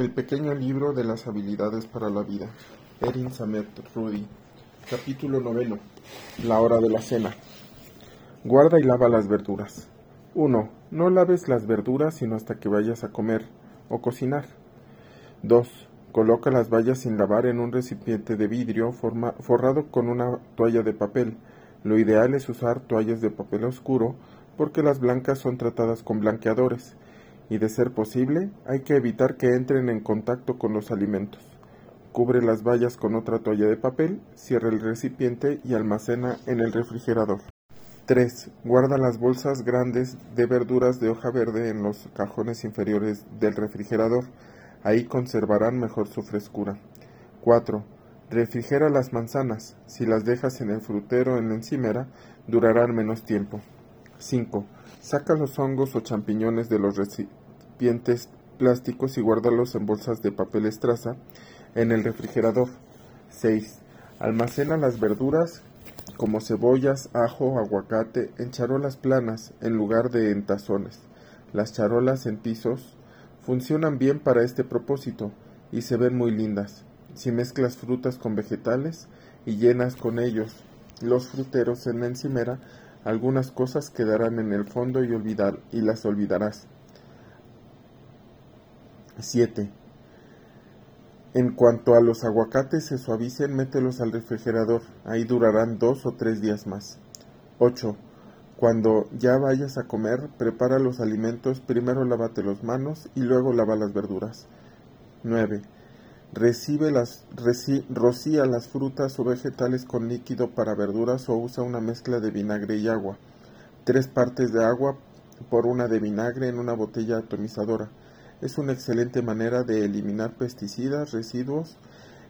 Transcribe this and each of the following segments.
El pequeño libro de las habilidades para la vida. Erin Samet Rudy. Capítulo noveno. La hora de la cena. Guarda y lava las verduras. 1. No laves las verduras sino hasta que vayas a comer o cocinar. 2. Coloca las bayas sin lavar en un recipiente de vidrio forrado con una toalla de papel. Lo ideal es usar toallas de papel oscuro porque las blancas son tratadas con blanqueadores y de ser posible hay que evitar que entren en contacto con los alimentos. Cubre las bayas con otra toalla de papel, cierra el recipiente y almacena en el refrigerador. 3. Guarda las bolsas grandes de verduras de hoja verde en los cajones inferiores del refrigerador. Ahí conservarán mejor su frescura. 4. Refrigera las manzanas. Si las dejas en el frutero en la encimera, durarán menos tiempo. 5. Saca los hongos o champiñones de los plásticos y guárdalos en bolsas de papel estraza en el refrigerador. 6. Almacena las verduras como cebollas, ajo, aguacate en charolas planas en lugar de en tazones. Las charolas en pisos funcionan bien para este propósito y se ven muy lindas. Si mezclas frutas con vegetales y llenas con ellos los fruteros en la encimera, algunas cosas quedarán en el fondo y, olvidar, y las olvidarás. 7. En cuanto a los aguacates se suavicen, mételos al refrigerador, ahí durarán dos o tres días más. 8. Cuando ya vayas a comer, prepara los alimentos, primero lávate las manos y luego lava las verduras. 9. Recibe las, rocía las frutas o vegetales con líquido para verduras o usa una mezcla de vinagre y agua. Tres partes de agua por una de vinagre en una botella atomizadora. Es una excelente manera de eliminar pesticidas, residuos.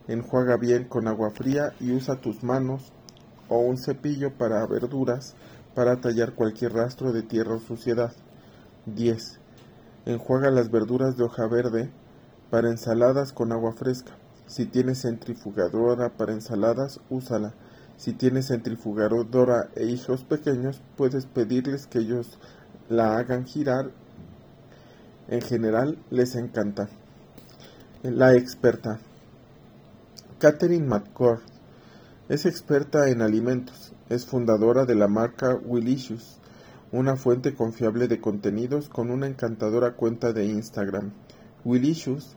Enjuaga bien con agua fría y usa tus manos o un cepillo para verduras para tallar cualquier rastro de tierra o suciedad. 10. Enjuaga las verduras de hoja verde para ensaladas con agua fresca. Si tienes centrifugadora para ensaladas, úsala. Si tienes centrifugadora e hijos pequeños, puedes pedirles que ellos la hagan girar. En general, les encanta. La experta. Catherine McCord es experta en alimentos. Es fundadora de la marca Willicious, una fuente confiable de contenidos con una encantadora cuenta de Instagram. Willicious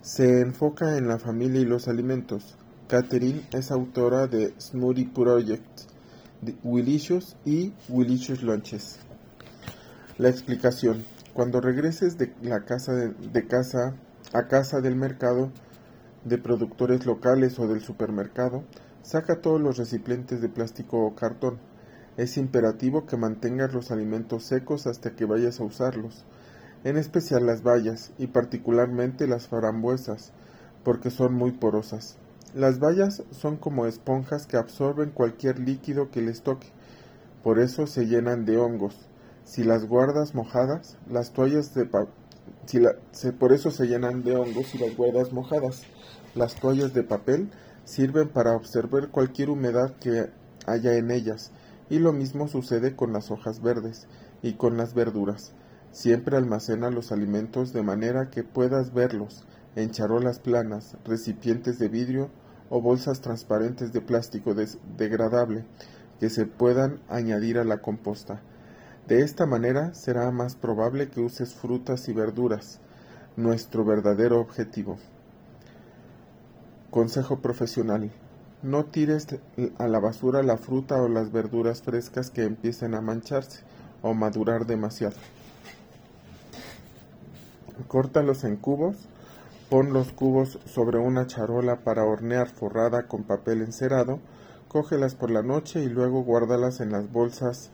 se enfoca en la familia y los alimentos. Catherine es autora de Smoothie Project, Willicious y Willicious Lunches. La explicación. Cuando regreses de la casa de, casa a casa del mercado de productores locales o del supermercado, saca todos los recipientes de plástico o cartón. Es imperativo que mantengas los alimentos secos hasta que vayas a usarlos en especial las bayas y particularmente las frambuesas, porque son muy porosas. Las bayas son como esponjas que absorben cualquier líquido que les toque, por eso se llenan de hongos. Si las guardas mojadas, las toallas de si por eso se llenan de hongos y las guardas mojadas. Las toallas de papel sirven para observar cualquier humedad que haya en ellas, y lo mismo sucede con las hojas verdes y con las verduras. Siempre almacena los alimentos de manera que puedas verlos en charolas planas, recipientes de vidrio o bolsas transparentes de plástico degradable que se puedan añadir a la composta. De esta manera será más probable que uses frutas y verduras, nuestro verdadero objetivo. Consejo profesional. No tires a la basura la fruta o las verduras frescas que empiecen a mancharse o madurar demasiado. Córtalos en cubos, pon los cubos sobre una charola para hornear forrada con papel encerado, cógelas por la noche y luego guárdalas en las bolsas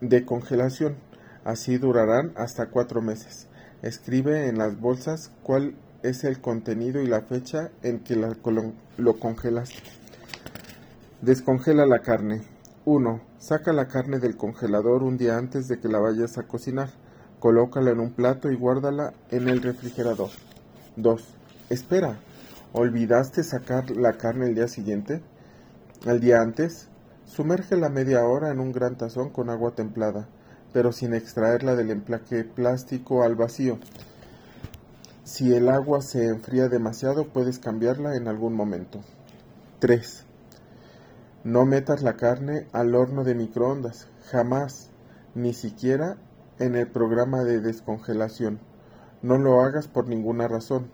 de congelación. Así durarán hasta cuatro meses. Escribe en las bolsas cuál es el contenido y la fecha en que lo congelaste. Descongela la carne. 1. Saca la carne del congelador un día antes de que la vayas a cocinar. Colócala en un plato y guárdala en el refrigerador. 2. Espera. ¿Olvidaste sacar la carne el día siguiente? Al día antes, sumérgela media hora en un gran tazón con agua templada, pero sin extraerla del emplaque plástico al vacío. Si el agua se enfría demasiado, puedes cambiarla en algún momento. 3. No metas la carne al horno de microondas, jamás, ni siquiera en el programa de descongelación. No lo hagas por ninguna razón.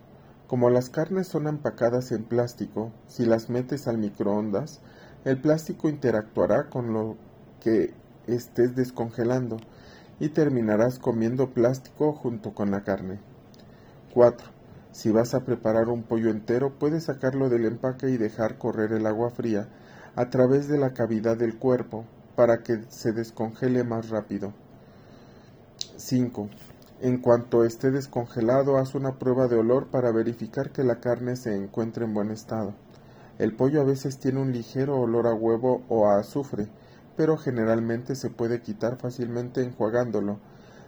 Como las carnes son empacadas en plástico, si las metes al microondas, el plástico interactuará con lo que estés descongelando y terminarás comiendo plástico junto con la carne. 4. Si vas a preparar un pollo entero, puedes sacarlo del empaque y dejar correr el agua fría a través de la cavidad del cuerpo para que se descongele más rápido. 5. En cuanto esté descongelado, haz una prueba de olor para verificar que la carne se encuentre en buen estado. El pollo a veces tiene un ligero olor a huevo o a azufre, pero generalmente se puede quitar fácilmente enjuagándolo.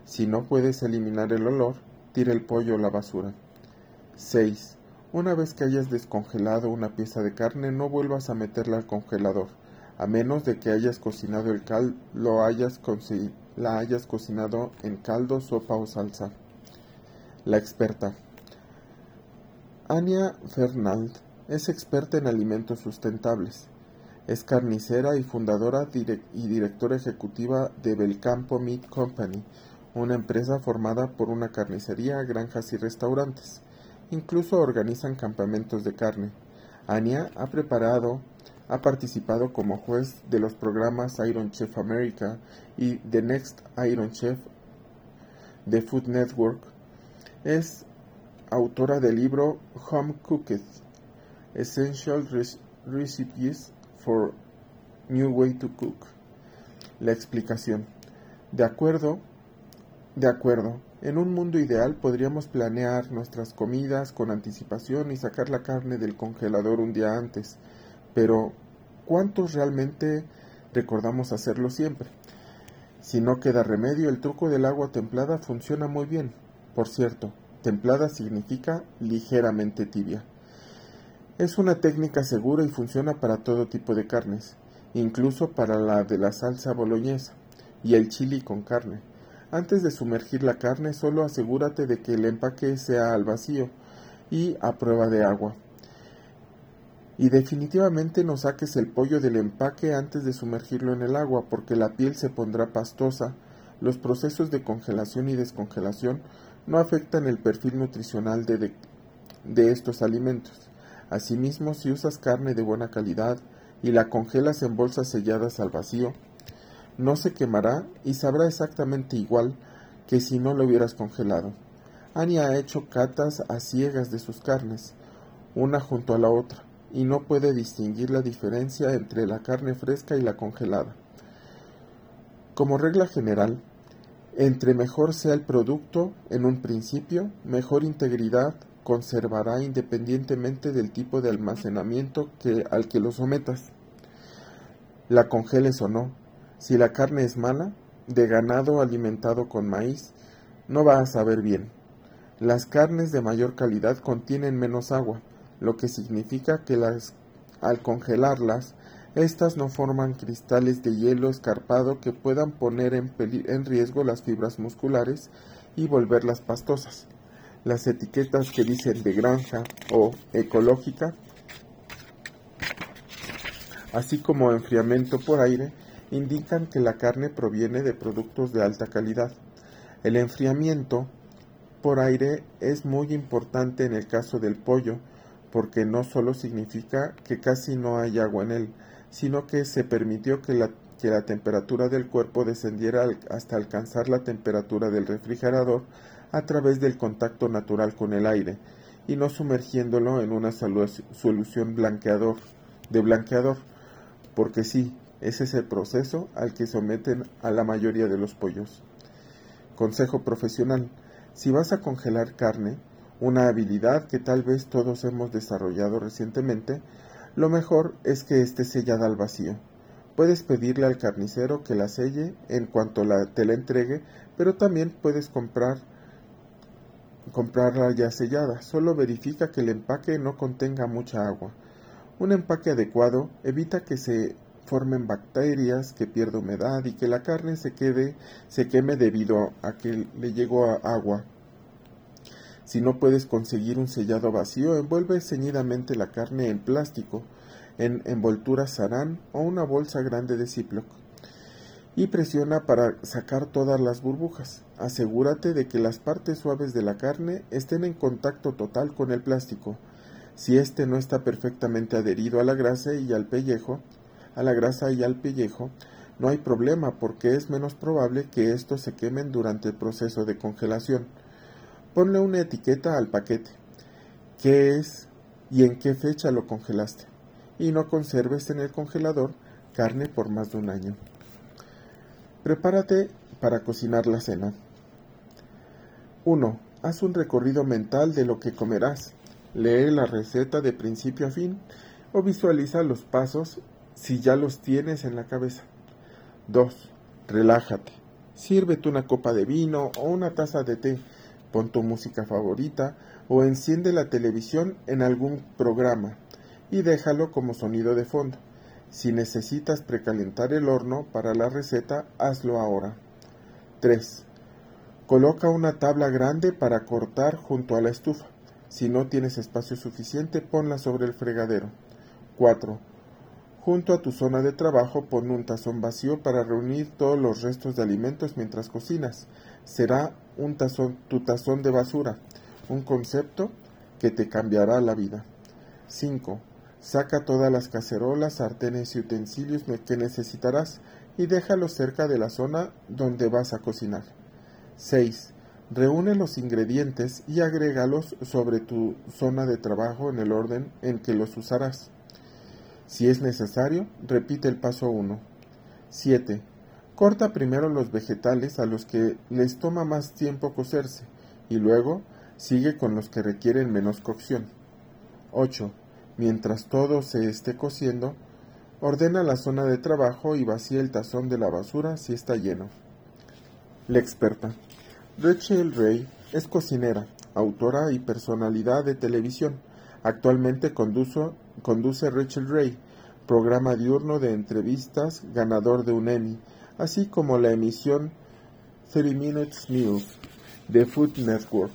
Si no puedes eliminar el olor, tira el pollo a la basura. 6. Una vez que hayas descongelado una pieza de carne, no vuelvas a meterla al congelador, a menos de que hayas cocinado el cal lo hayas la hayas cocinado en caldo, sopa o salsa. La experta. Anya Fernald es experta en alimentos sustentables. Es carnicera y fundadora y directora ejecutiva de Belcampo Meat Company, una empresa formada por una carnicería, granjas y restaurantes. Incluso organizan campamentos de carne. Anya ha preparado, ha participado como juez de los programas Iron Chef America y The Next Iron Chef de Food Network. Es autora del libro Home Cooked Essential Recipes for New Way to Cook. La explicación. De acuerdo de acuerdo, en un mundo ideal podríamos planear nuestras comidas con anticipación y sacar la carne del congelador un día antes, pero ¿cuántos realmente recordamos hacerlo siempre? Si no queda remedio, el truco del agua templada funciona muy bien. Por cierto, templada significa ligeramente tibia. Es una técnica segura y funciona para todo tipo de carnes, incluso para la de la salsa boloñesa y el chili con carne. Antes de sumergir la carne, solo asegúrate de que el empaque sea al vacío y a prueba de agua. Y definitivamente no saques el pollo del empaque antes de sumergirlo en el agua porque la piel se pondrá pastosa. Los procesos de congelación y descongelación no afectan el perfil nutricional de, de estos alimentos. Asimismo, si usas carne de buena calidad y la congelas en bolsas selladas al vacío, no se quemará y sabrá exactamente igual que si no lo hubieras congelado. Annie ha hecho catas a ciegas de sus carnes, una junto a la otra, y no puede distinguir la diferencia entre la carne fresca y la congelada. Como regla general, entre mejor sea el producto en un principio, mejor integridad conservará independientemente del tipo de almacenamiento que, al que lo sometas. La congeles o no, si la carne es mala, de ganado alimentado con maíz, no va a saber bien. Las carnes de mayor calidad contienen menos agua, lo que significa que al congelarlas, estas no forman cristales de hielo escarpado que puedan poner en, en riesgo las fibras musculares y volverlas pastosas. Las etiquetas que dicen de granja o ecológica, así como enfriamiento por aire, indican que la carne proviene de productos de alta calidad. El enfriamiento por aire es muy importante en el caso del pollo, porque no solo significa que casi no hay agua en él, sino que se permitió que la, que la temperatura del cuerpo descendiera hasta alcanzar la temperatura del refrigerador a través del contacto natural con el aire, y no sumergiéndolo en una solución blanqueador, de blanqueador, porque sí, ese es el proceso al que someten a la mayoría de los pollos. Consejo profesional. Si vas a congelar carne, una habilidad que tal vez todos hemos desarrollado recientemente, lo mejor es que esté sellada al vacío. Puedes pedirle al carnicero que la selle en cuanto te la entregue, pero también puedes comprar comprarla ya sellada. Solo verifica que el empaque no contenga mucha agua. Un empaque adecuado evita que se formen bacterias, que pierda humedad y que la carne se quede, se queme debido a que le llegó agua. Si no puedes conseguir un sellado vacío, envuelve ceñidamente la carne en plástico, en envoltura sarán o una bolsa grande de Ziploc y presiona para sacar todas las burbujas. Asegúrate de que las partes suaves de la carne estén en contacto total con el plástico. Si éste no está perfectamente adherido a la grasa y al pellejo, a la grasa y al pellejo, no hay problema porque es menos probable que estos se quemen durante el proceso de congelación. Ponle una etiqueta al paquete. ¿Qué es y en qué fecha lo congelaste? Y no conserves en el congelador carne por más de un año. Prepárate para cocinar la cena. 1. Haz un recorrido mental de lo que comerás. Lee la receta de principio a fin o visualiza los pasos si ya los tienes en la cabeza. 2. Relájate. Sírvete una copa de vino o una taza de té. Pon tu música favorita o enciende la televisión en algún programa y déjalo como sonido de fondo. Si necesitas precalentar el horno para la receta, hazlo ahora. 3. Coloca una tabla grande para cortar junto a la estufa. Si no tienes espacio suficiente, ponla sobre el fregadero. 4. Junto a tu zona de trabajo pon un tazón vacío para reunir todos los restos de alimentos mientras cocinas. Será tu tazón de basura, un concepto que te cambiará la vida. 5. Saca todas las cacerolas, sartenes y utensilios que necesitarás y déjalos cerca de la zona donde vas a cocinar. 6. Reúne los ingredientes y agrégalos sobre tu zona de trabajo en el orden en que los usarás. Si es necesario, repite el paso 1. 7. Corta primero los vegetales a los que les toma más tiempo cocerse y luego sigue con los que requieren menos cocción. 8. Mientras todo se esté cociendo, ordena la zona de trabajo y vacía el tazón de la basura si está lleno. La experta. Rachel Ray es cocinera, autora y personalidad de televisión. Actualmente conduce Rachel Ray, programa diurno de entrevistas ganador de un Emmy, así como la emisión 30 Minutes News de Food Network.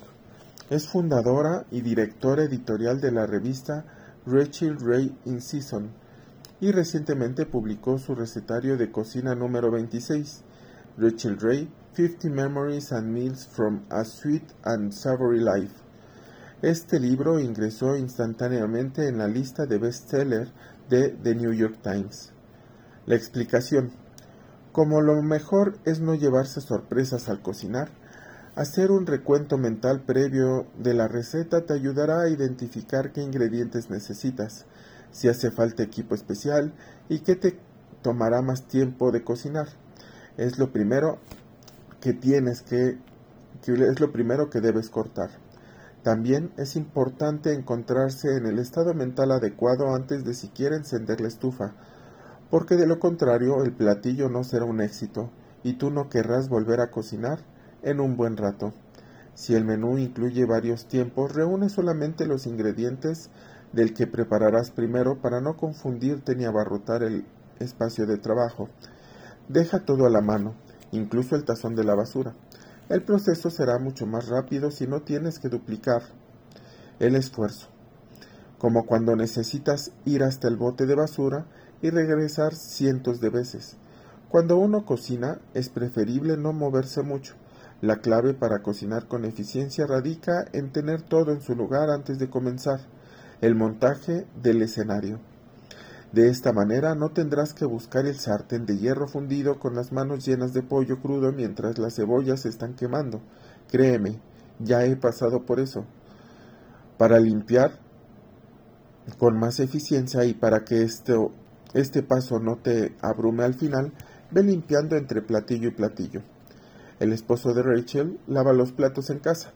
Es fundadora y directora editorial de la revista Rachel Ray in Season y recientemente publicó su recetario de cocina número 26, Rachel Ray 50 Memories and Meals from a Sweet and Savory Life. Este libro ingresó instantáneamente en la lista de bestseller de The New York Times. La explicación. Como lo mejor es no llevarse sorpresas al cocinar, hacer un recuento mental previo de la receta te ayudará a identificar qué ingredientes necesitas, si hace falta equipo especial y qué te tomará más tiempo de cocinar. Es lo primero que tienes que, es lo primero que debes cortar. También es importante encontrarse en el estado mental adecuado antes de siquiera encender la estufa, porque de lo contrario el platillo no será un éxito y tú no querrás volver a cocinar en un buen rato. Si el menú incluye varios tiempos, reúne solamente los ingredientes del que prepararás primero para no confundirte ni abarrotar el espacio de trabajo. Deja todo a la mano, incluso el tazón de la basura. El proceso será mucho más rápido si no tienes que duplicar el esfuerzo, como cuando necesitas ir hasta el bote de basura y regresar cientos de veces. Cuando uno cocina es preferible no moverse mucho. La clave para cocinar con eficiencia radica en tener todo en su lugar antes de comenzar el montaje del escenario. De esta manera no tendrás que buscar el sartén de hierro fundido con las manos llenas de pollo crudo mientras las cebollas se están quemando. Créeme, ya he pasado por eso. Para limpiar con más eficiencia y para que este, este paso no te abrume al final, ve limpiando entre platillo y platillo. El esposo de Rachel lava los platos en casa.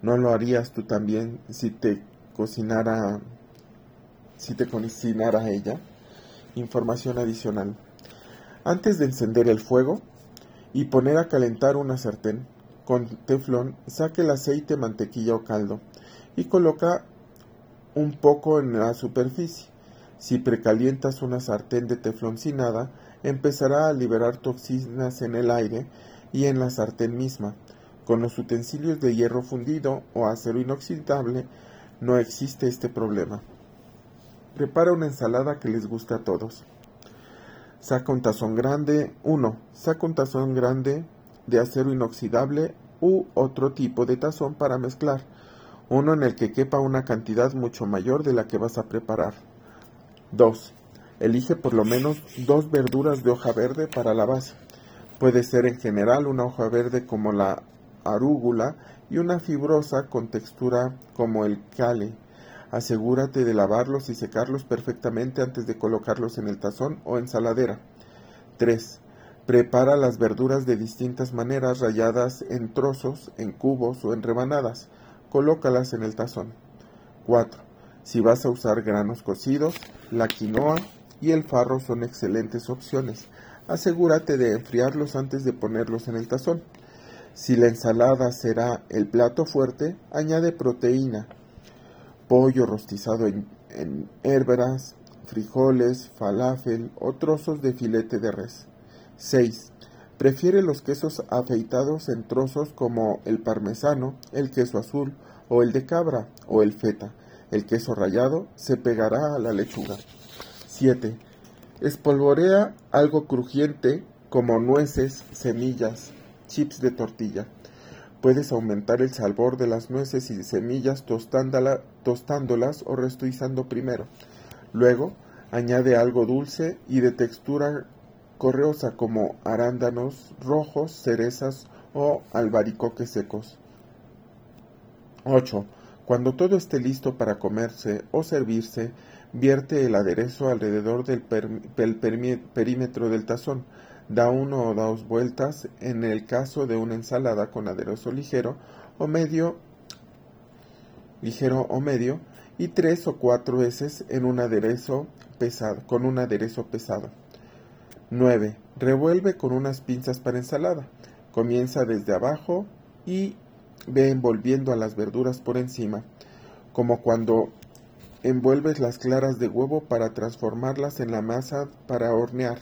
¿No lo harías tú también si te cocinara si te cocinara ella? Información adicional. Antes de encender el fuego y poner a calentar una sartén con teflón, saque el aceite, mantequilla o caldo y coloca un poco en la superficie. Si precalientas una sartén de teflón sin nada, empezará a liberar toxinas en el aire y en la sartén misma. Con los utensilios de hierro fundido o acero inoxidable no existe este problema. Prepara una ensalada que les guste a todos. Saca un tazón grande. 1. Saca un tazón grande de acero inoxidable u otro tipo de tazón para mezclar. Uno en el que quepa una cantidad mucho mayor de la que vas a preparar. 2. Elige por lo menos dos verduras de hoja verde para la base. Puede ser en general una hoja verde como la arúgula y una fibrosa con textura como el cale. Asegúrate de lavarlos y secarlos perfectamente antes de colocarlos en el tazón o ensaladera. 3. Prepara las verduras de distintas maneras rayadas en trozos, en cubos o en rebanadas. Colócalas en el tazón. 4. Si vas a usar granos cocidos, la quinoa y el farro son excelentes opciones. Asegúrate de enfriarlos antes de ponerlos en el tazón. Si la ensalada será el plato fuerte, añade proteína, pollo rostizado en, en hérberas, frijoles, falafel o trozos de filete de res. 6. Prefiere los quesos afeitados en trozos como el parmesano, el queso azul o el de cabra o el feta. El queso rallado se pegará a la lechuga. 7. Espolvorea algo crujiente como nueces, semillas, chips de tortilla. Puedes aumentar el sabor de las nueces y semillas tostándolas o restuizando primero. Luego, añade algo dulce y de textura correosa como arándanos rojos, cerezas o albaricoques secos. 8. Cuando todo esté listo para comerse o servirse, vierte el aderezo alrededor del perímetro del tazón da uno o dos vueltas en el caso de una ensalada con aderezo ligero o medio ligero o medio y tres o cuatro veces en un aderezo pesado con un aderezo pesado 9. Revuelve con unas pinzas para ensalada. Comienza desde abajo y ve envolviendo a las verduras por encima, como cuando envuelves las claras de huevo para transformarlas en la masa para hornear.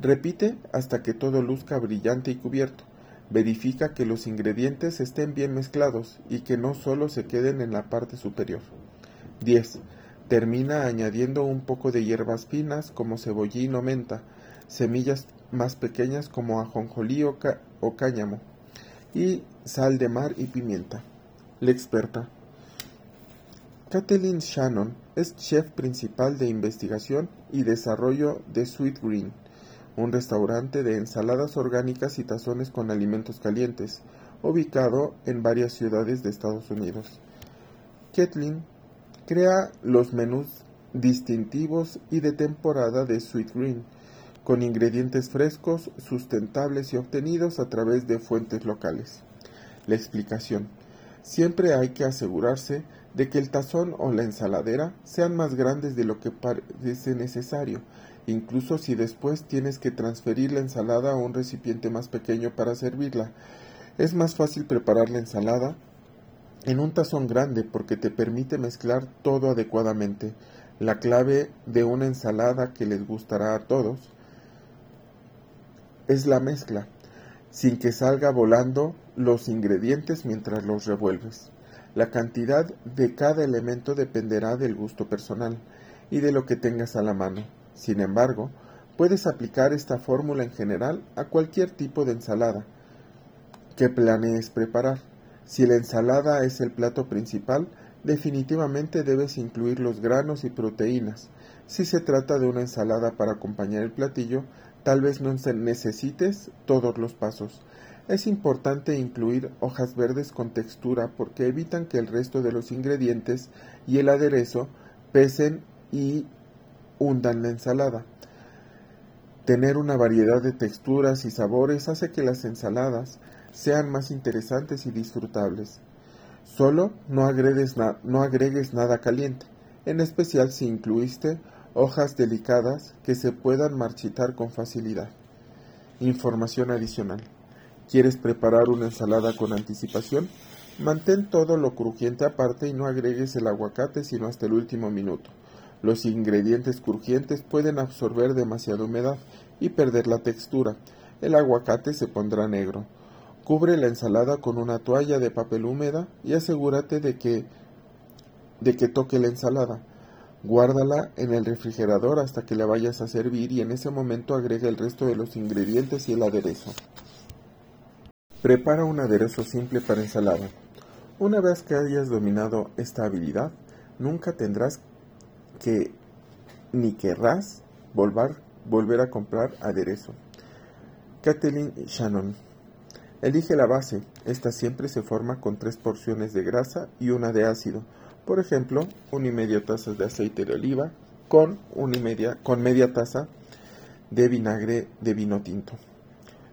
Repite hasta que todo luzca brillante y cubierto. Verifica que los ingredientes estén bien mezclados y que no solo se queden en la parte superior. 10. Termina añadiendo un poco de hierbas finas como cebollín o menta, semillas más pequeñas como ajonjolí o, o cáñamo, y sal de mar y pimienta. La experta. Kathleen Shannon es chef principal de investigación y desarrollo de Sweet Green un restaurante de ensaladas orgánicas y tazones con alimentos calientes, ubicado en varias ciudades de Estados Unidos. Kathleen crea los menús distintivos y de temporada de Sweet Green, con ingredientes frescos, sustentables y obtenidos a través de fuentes locales. La explicación. Siempre hay que asegurarse de que el tazón o la ensaladera sean más grandes de lo que parece necesario incluso si después tienes que transferir la ensalada a un recipiente más pequeño para servirla. Es más fácil preparar la ensalada en un tazón grande porque te permite mezclar todo adecuadamente. La clave de una ensalada que les gustará a todos es la mezcla, sin que salga volando los ingredientes mientras los revuelves. La cantidad de cada elemento dependerá del gusto personal y de lo que tengas a la mano. Sin embargo, puedes aplicar esta fórmula en general a cualquier tipo de ensalada que planees preparar. Si la ensalada es el plato principal, definitivamente debes incluir los granos y proteínas. Si se trata de una ensalada para acompañar el platillo, tal vez no necesites todos los pasos. Es importante incluir hojas verdes con textura porque evitan que el resto de los ingredientes y el aderezo pesen y hundan la ensalada. Tener una variedad de texturas y sabores hace que las ensaladas sean más interesantes y disfrutables. Solo no agregues, nada caliente, en especial si incluiste hojas delicadas que se puedan marchitar con facilidad. Información adicional. ¿Quieres preparar una ensalada con anticipación? Mantén todo lo crujiente aparte y no agregues el aguacate sino hasta el último minuto. Los ingredientes crujientes pueden absorber demasiada humedad y perder la textura. El aguacate se pondrá negro. Cubre la ensalada con una toalla de papel húmeda y asegúrate de que, de que toque la ensalada. Guárdala en el refrigerador hasta que la vayas a servir y en ese momento agrega el resto de los ingredientes y el aderezo. Prepara un aderezo simple para ensalada. Una vez que hayas dominado esta habilidad, nunca tendrás que ni querrás volver, volver a comprar aderezo. Kathleen Shannon Elige la base. Esta siempre se forma con tres porciones de grasa y una de ácido. Por ejemplo, una y media taza de aceite de oliva con, una y media, con media taza de vinagre de vino tinto.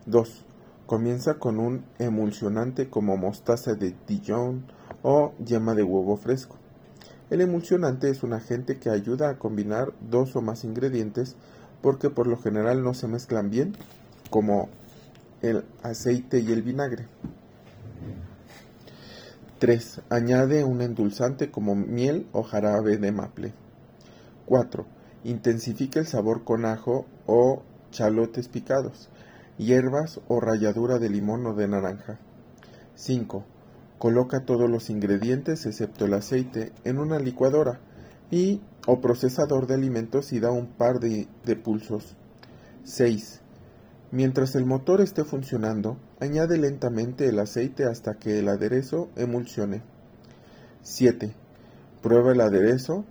2. Comienza con un emulsionante como mostaza de Dijon o yema de huevo fresco. El emulsionante es un agente que ayuda a combinar dos o más ingredientes porque por lo general no se mezclan bien, como el aceite y el vinagre. 3. Añade un endulzante como miel o jarabe de maple. 4. Intensifica el sabor con ajo o chalotes picados, hierbas o ralladura de limón o de naranja. 5. Coloca todos los ingredientes excepto el aceite en una licuadora y o procesador de alimentos y da un par de, pulsos. 6. Mientras el motor esté funcionando, añade lentamente el aceite hasta que el aderezo emulsione. 7. Prueba el aderezo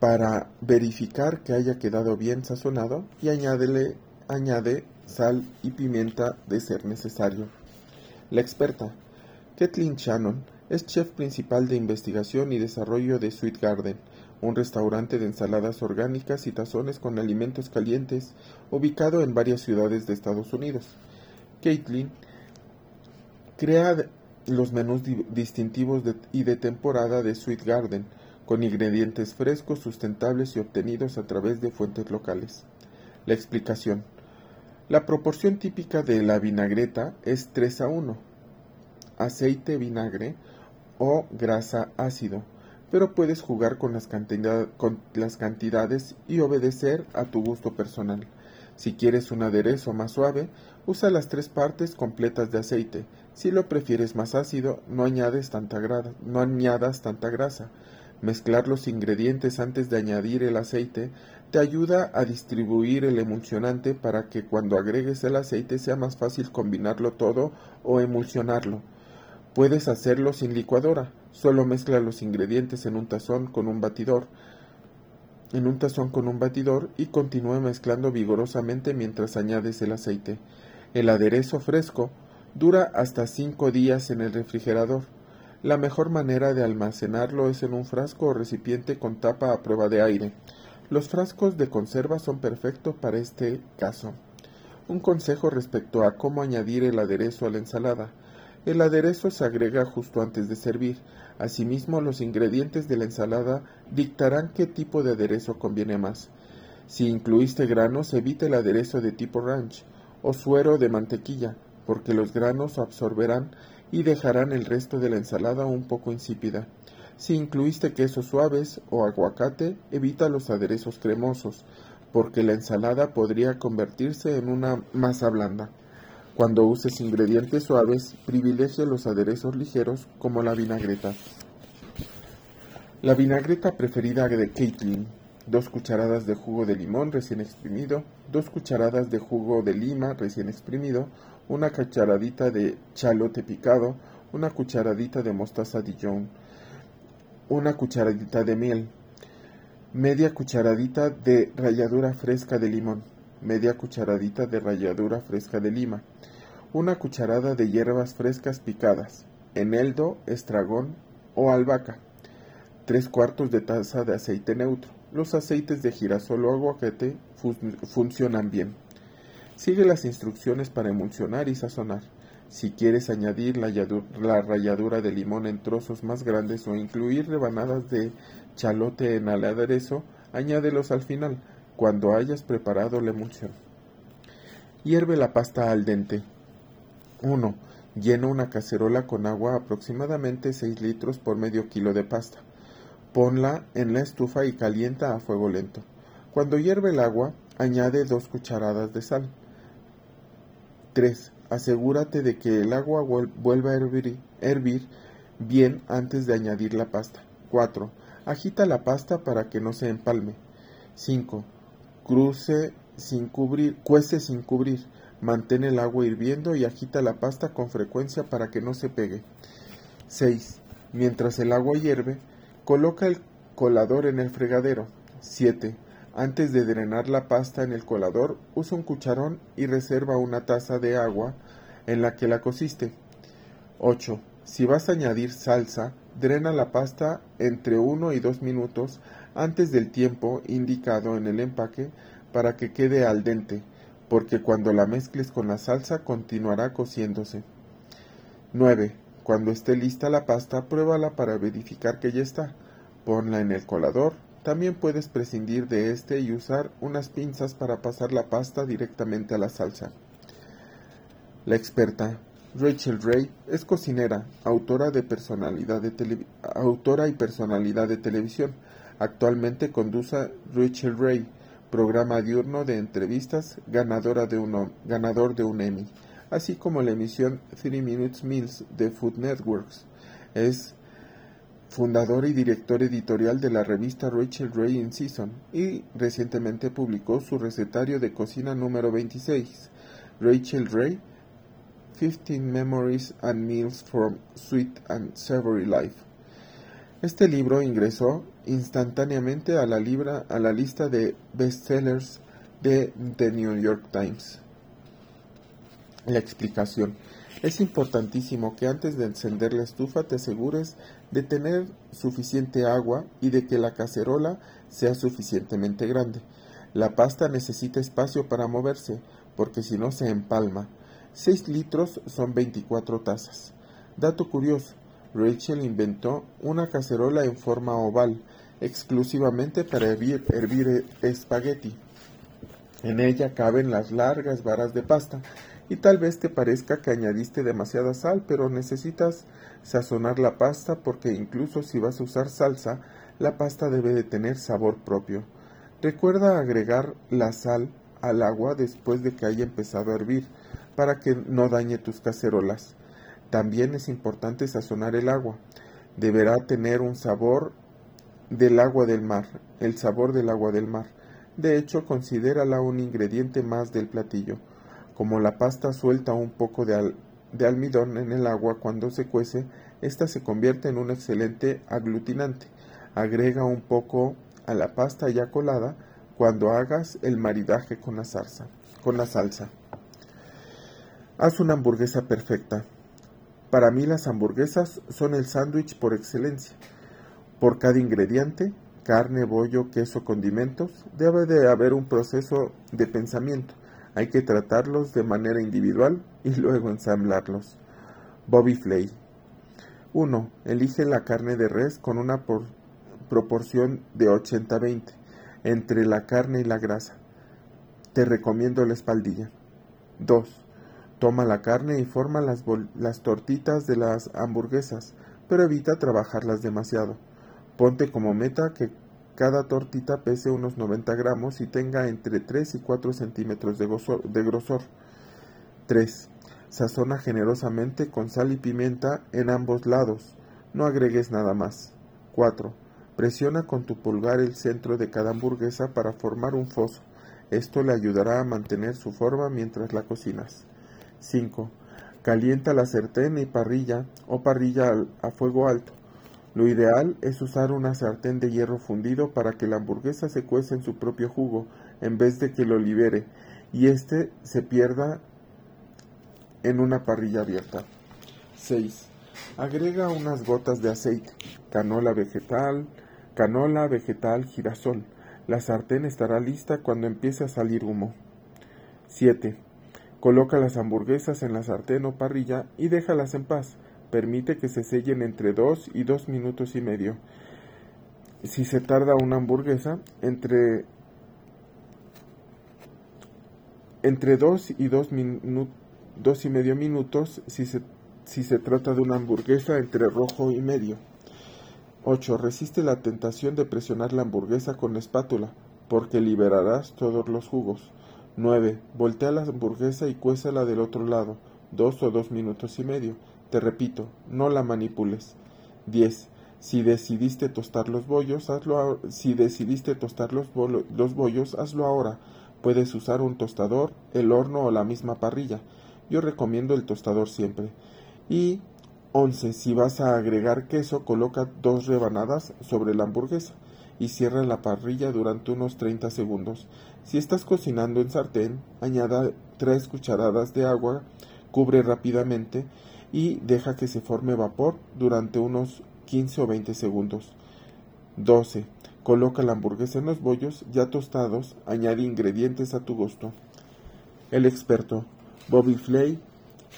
para verificar que haya quedado bien sazonado y añádele, añade sal y pimienta de ser necesario. La experta, Kathleen Shannon, es chef principal de investigación y desarrollo de Sweet Garden, un restaurante de ensaladas orgánicas y tazones con alimentos calientes, ubicado en varias ciudades de Estados Unidos. Caitlin crea los menús distintivos y de temporada de Sweet Garden, con ingredientes frescos, sustentables y obtenidos a través de fuentes locales. La explicación. La proporción típica de la vinagreta es 3 a 1. Aceite vinagre o grasa ácido pero puedes jugar con las, cantidades y obedecer a tu gusto personal. Si quieres un aderezo más suave, usa las tres partes completas de aceite. Si lo prefieres más ácido, no, añades tanta no añadas tanta grasa. Mezclar los ingredientes antes de añadir el aceite te ayuda a distribuir el emulsionante para que cuando agregues el aceite sea más fácil combinarlo todo o emulsionarlo. Puedes hacerlo sin licuadora, solo mezcla los ingredientes en un tazón con un batidor, en un tazón con un batidor y continúe mezclando vigorosamente mientras añades el aceite. El aderezo fresco dura hasta 5 días en el refrigerador. La mejor manera de almacenarlo es en un frasco o recipiente con tapa a prueba de aire. Los frascos de conserva son perfectos para este caso. Un consejo respecto a cómo añadir el aderezo a la ensalada. El aderezo se agrega justo antes de servir. Asimismo, los ingredientes de la ensalada dictarán qué tipo de aderezo conviene más. Si incluiste granos, evita el aderezo de tipo ranch o suero de mantequilla, porque los granos absorberán y dejarán el resto de la ensalada un poco insípida. Si incluiste quesos suaves o aguacate, evita los aderezos cremosos, porque la ensalada podría convertirse en una masa blanda. Cuando uses ingredientes suaves, privilegia los aderezos ligeros como la vinagreta. La vinagreta preferida de Caitlin. Dos cucharadas de jugo de limón recién exprimido, dos cucharadas de jugo de lima recién exprimido, una cucharadita de chalote picado, una cucharadita de mostaza Dijon, una cucharadita de miel, media cucharadita de ralladura fresca de limón, media cucharadita de ralladura fresca de lima, una cucharada de hierbas frescas picadas, eneldo, estragón o albahaca, tres cuartos de taza de aceite neutro. Los aceites de girasol o aguacate funcionan bien. Sigue las instrucciones para emulsionar y sazonar. Si quieres añadir la, la, ralladura de limón en trozos más grandes o incluir rebanadas de chalote en el aderezo, añádelos al final, cuando hayas preparado la emulsión. Hierve la pasta al dente. 1. Llena una cacerola con agua aproximadamente 6 litros por medio kilo de pasta. Ponla en la estufa y calienta a fuego lento. Cuando hierve el agua, añade 2 cucharadas de sal. 3. Asegúrate de que el agua vuelva a hervir, bien antes de añadir la pasta. 4. Agita la pasta para que no se empalme. 5. Cruce sin cubrir, cuece sin cubrir. Mantén el agua hirviendo y agita la pasta con frecuencia para que no se pegue. 6. Mientras el agua hierve, coloca el colador en el fregadero. 7. Antes de drenar la pasta en el colador, usa un cucharón y reserva una taza de agua en la que la cociste. 8. Si vas a añadir salsa, drena la pasta entre 1 y 2 minutos antes del tiempo indicado en el empaque para que quede al dente, porque cuando la mezcles con la salsa continuará cociéndose. 9. Cuando esté lista la pasta, pruébala para verificar que ya está. Ponla en el colador. También puedes prescindir de este y usar unas pinzas para pasar la pasta directamente a la salsa. La experta Rachel Ray es cocinera, autora, de personalidad de autora y personalidad de televisión. Actualmente conduce Rachel Ray, programa diurno de entrevistas ganadora de un, ganador de un Emmy así como la emisión Three Minutes Meals de Food Networks. Es fundador y director editorial de la revista Rachel Ray in Season y recientemente publicó su recetario de cocina número 26, Rachel Ray, 15 Memories and Meals from Sweet and Savory Life. Este libro ingresó instantáneamente a la, libra, a la lista de bestsellers de The New York Times. La explicación. Es importantísimo que antes de encender la estufa te asegures de tener suficiente agua y de que la cacerola sea suficientemente grande. La pasta necesita espacio para moverse, porque si no se empalma. 6 litros son 24 tazas. Dato curioso, Rachel inventó una cacerola en forma oval, exclusivamente para hervir, hervir espagueti. En ella caben las largas varas de pasta y tal vez te parezca que añadiste demasiada sal, pero necesitas sazonar la pasta porque incluso si vas a usar salsa, la pasta debe de tener sabor propio. Recuerda agregar la sal al agua después de que haya empezado a hervir para que no dañe tus cacerolas. También es importante sazonar el agua. Deberá tener un sabor del agua del mar, el sabor del agua del mar. De hecho, considérala un ingrediente más del platillo. Como la pasta suelta un poco de, almidón en el agua cuando se cuece, ésta se convierte en un excelente aglutinante. Agrega un poco a la pasta ya colada cuando hagas el maridaje con la salsa. Con la salsa. Haz una hamburguesa perfecta. Para mí las hamburguesas son el sándwich por excelencia. Por cada ingrediente, carne, bollo, queso, condimentos, debe de haber un proceso de pensamiento hay que tratarlos de manera individual y luego ensamblarlos. Bobby Flay 1. Elige la carne de res con una proporción de 80-20 entre la carne y la grasa. Te recomiendo la espaldilla. 2. Toma la carne y forma las, las tortitas de las hamburguesas, pero evita trabajarlas demasiado. Ponte como meta que cada tortita pese unos 90 gramos y tenga entre 3 y 4 centímetros de, grosor. 3. Sazona generosamente con sal y pimienta en ambos lados. No agregues nada más. 4. Presiona con tu pulgar el centro de cada hamburguesa para formar un foso. Esto le ayudará a mantener su forma mientras la cocinas. 5. Calienta la sartén y parrilla o parrilla a fuego alto. Lo ideal es usar una sartén de hierro fundido para que la hamburguesa se cueza en su propio jugo en vez de que lo libere y éste se pierda en una parrilla abierta. 6. Agrega unas gotas de aceite, canola vegetal, canola vegetal, girasol. La sartén estará lista cuando empiece a salir humo. 7. Coloca las hamburguesas en la sartén o parrilla y déjalas en paz permite que se sellen entre 2 y 2 minutos y medio. Si se tarda una hamburguesa, entre, entre 2 y 2, y medio minutos si se, si se trata de una hamburguesa entre rojo y medio. 8. Resiste la tentación de presionar la hamburguesa con la espátula, porque liberarás todos los jugos. 9. Voltea la hamburguesa y cuézala del otro lado dos o dos minutos y medio. Te repito, no la manipules. 10. Si decidiste tostar los bollos, hazlo si decidiste tostar los, los bollos, hazlo ahora. Puedes usar un tostador, el horno o la misma parrilla. Yo recomiendo el tostador siempre. Y 11. Si vas a agregar queso, coloca dos rebanadas sobre la hamburguesa y cierra la parrilla durante unos 30 segundos. Si estás cocinando en sartén, añada 3 cucharadas de agua, cubre rápidamente y deja que se forme vapor durante unos 15 o 20 segundos. 12. Coloca la hamburguesa en los bollos ya tostados, añade ingredientes a tu gusto. El experto Bobby Flay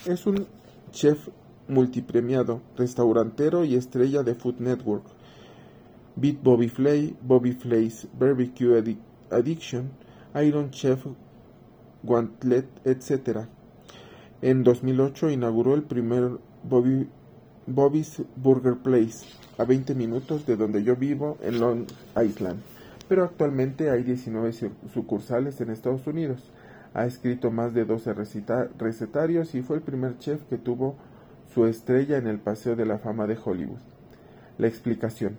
es un chef multipremiado, restaurantero y estrella de Food Network. Beat Bobby Flay, Bobby Flay's Barbecue Addiction, Iron Chef Gauntlet, etc. En 2008 inauguró el primer Bobby's Burger Place, a 20 minutos de donde yo vivo, en Long Island. Pero actualmente hay 19 sucursales en Estados Unidos. Ha escrito más de 12 recetarios y fue el primer chef que tuvo su estrella en el Paseo de la Fama de Hollywood. La explicación.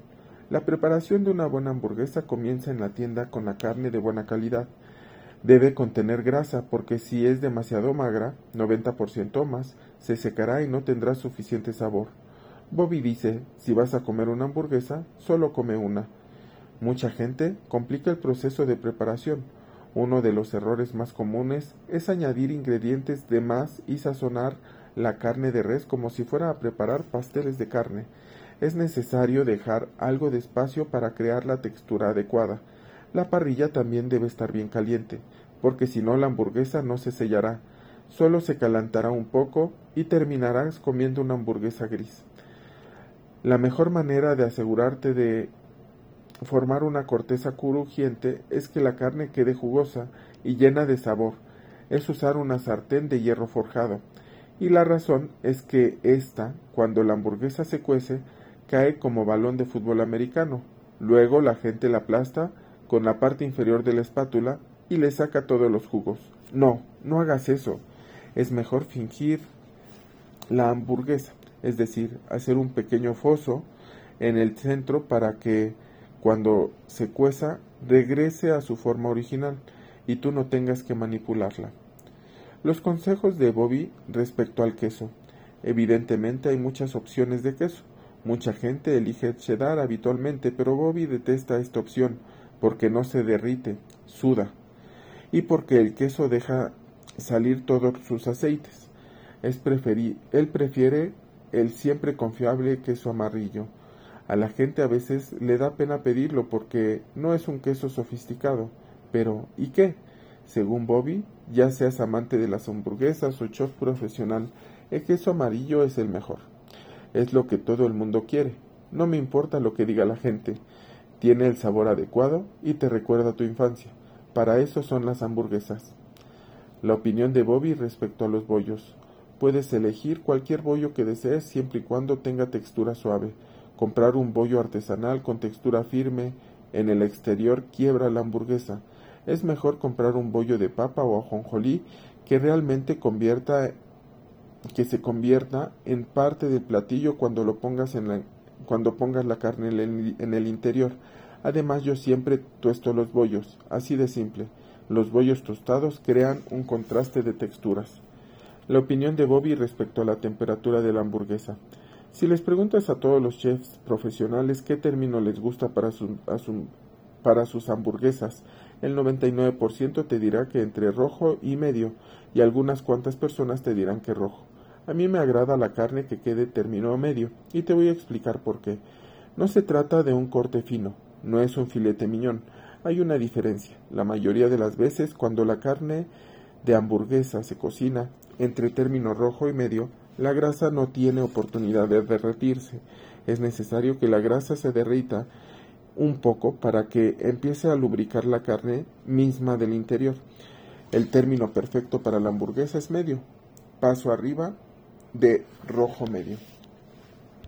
La preparación de una buena hamburguesa comienza en la tienda con la carne de buena calidad Debe contener grasa porque si es demasiado magra, 90% más, se secará y no tendrá suficiente sabor. Bobby dice, si vas a comer una hamburguesa, solo come una. Mucha gente complica el proceso de preparación. Uno de los errores más comunes es añadir ingredientes de más y sazonar la carne de res como si fuera a preparar pasteles de carne. Es necesario dejar algo de espacio para crear la textura adecuada. La parrilla también debe estar bien caliente, porque si no la hamburguesa no se sellará, solo se calentará un poco y terminarás comiendo una hamburguesa gris. La mejor manera de asegurarte de formar una corteza crujiente es que la carne quede jugosa y llena de sabor. Es usar una sartén de hierro forjado. Y la razón es que ésta, cuando la hamburguesa se cuece, cae como balón de fútbol americano. Luego la gente la aplasta con la parte inferior de la espátula y le saca todos los jugos. No, no hagas eso. Es mejor fingir la hamburguesa, es decir, hacer un pequeño foso en el centro para que cuando se cueza regrese a su forma original y tú no tengas que manipularla. Los consejos de Bobby respecto al queso. Evidentemente hay muchas opciones de queso. Mucha gente elige cheddar habitualmente, pero Bobby detesta esta opción porque no se derrite, suda, y porque el queso deja salir todos sus aceites. Es él prefiere el siempre confiable queso amarillo. A la gente a veces le da pena pedirlo porque no es un queso sofisticado. Pero, ¿y qué? Según Bobby, ya seas amante de las hamburguesas o chef profesional, el queso amarillo es el mejor. Es lo que todo el mundo quiere. No me importa lo que diga la gente. Tiene el sabor adecuado y te recuerda a tu infancia. Para eso son las hamburguesas. La opinión de Bobby respecto a los bollos. Puedes elegir cualquier bollo que desees siempre y cuando tenga textura suave. Comprar un bollo artesanal con textura firme en el exterior quiebra la hamburguesa. Es mejor comprar un bollo de papa o ajonjolí que realmente convierta que se convierta en parte del platillo cuando lo pongas en la cuando pongas la carne en el interior. Además yo siempre tuesto los bollos, así de simple. Los bollos tostados crean un contraste de texturas. La opinión de Bobby respecto a la temperatura de la hamburguesa. Si les preguntas a todos los chefs profesionales qué término les gusta para, para sus hamburguesas, el 99% te dirá que entre rojo y medio, y algunas cuantas personas te dirán que rojo. A mí me agrada la carne que quede término medio, y te voy a explicar por qué. No se trata de un corte fino, no es un filete miñón. Hay una diferencia. La mayoría de las veces cuando la carne de hamburguesa se cocina entre término rojo y medio, la grasa no tiene oportunidad de derretirse. Es necesario que la grasa se derrita un poco para que empiece a lubricar la carne misma del interior. El término perfecto para la hamburguesa es medio. Paso arriba de rojo medio.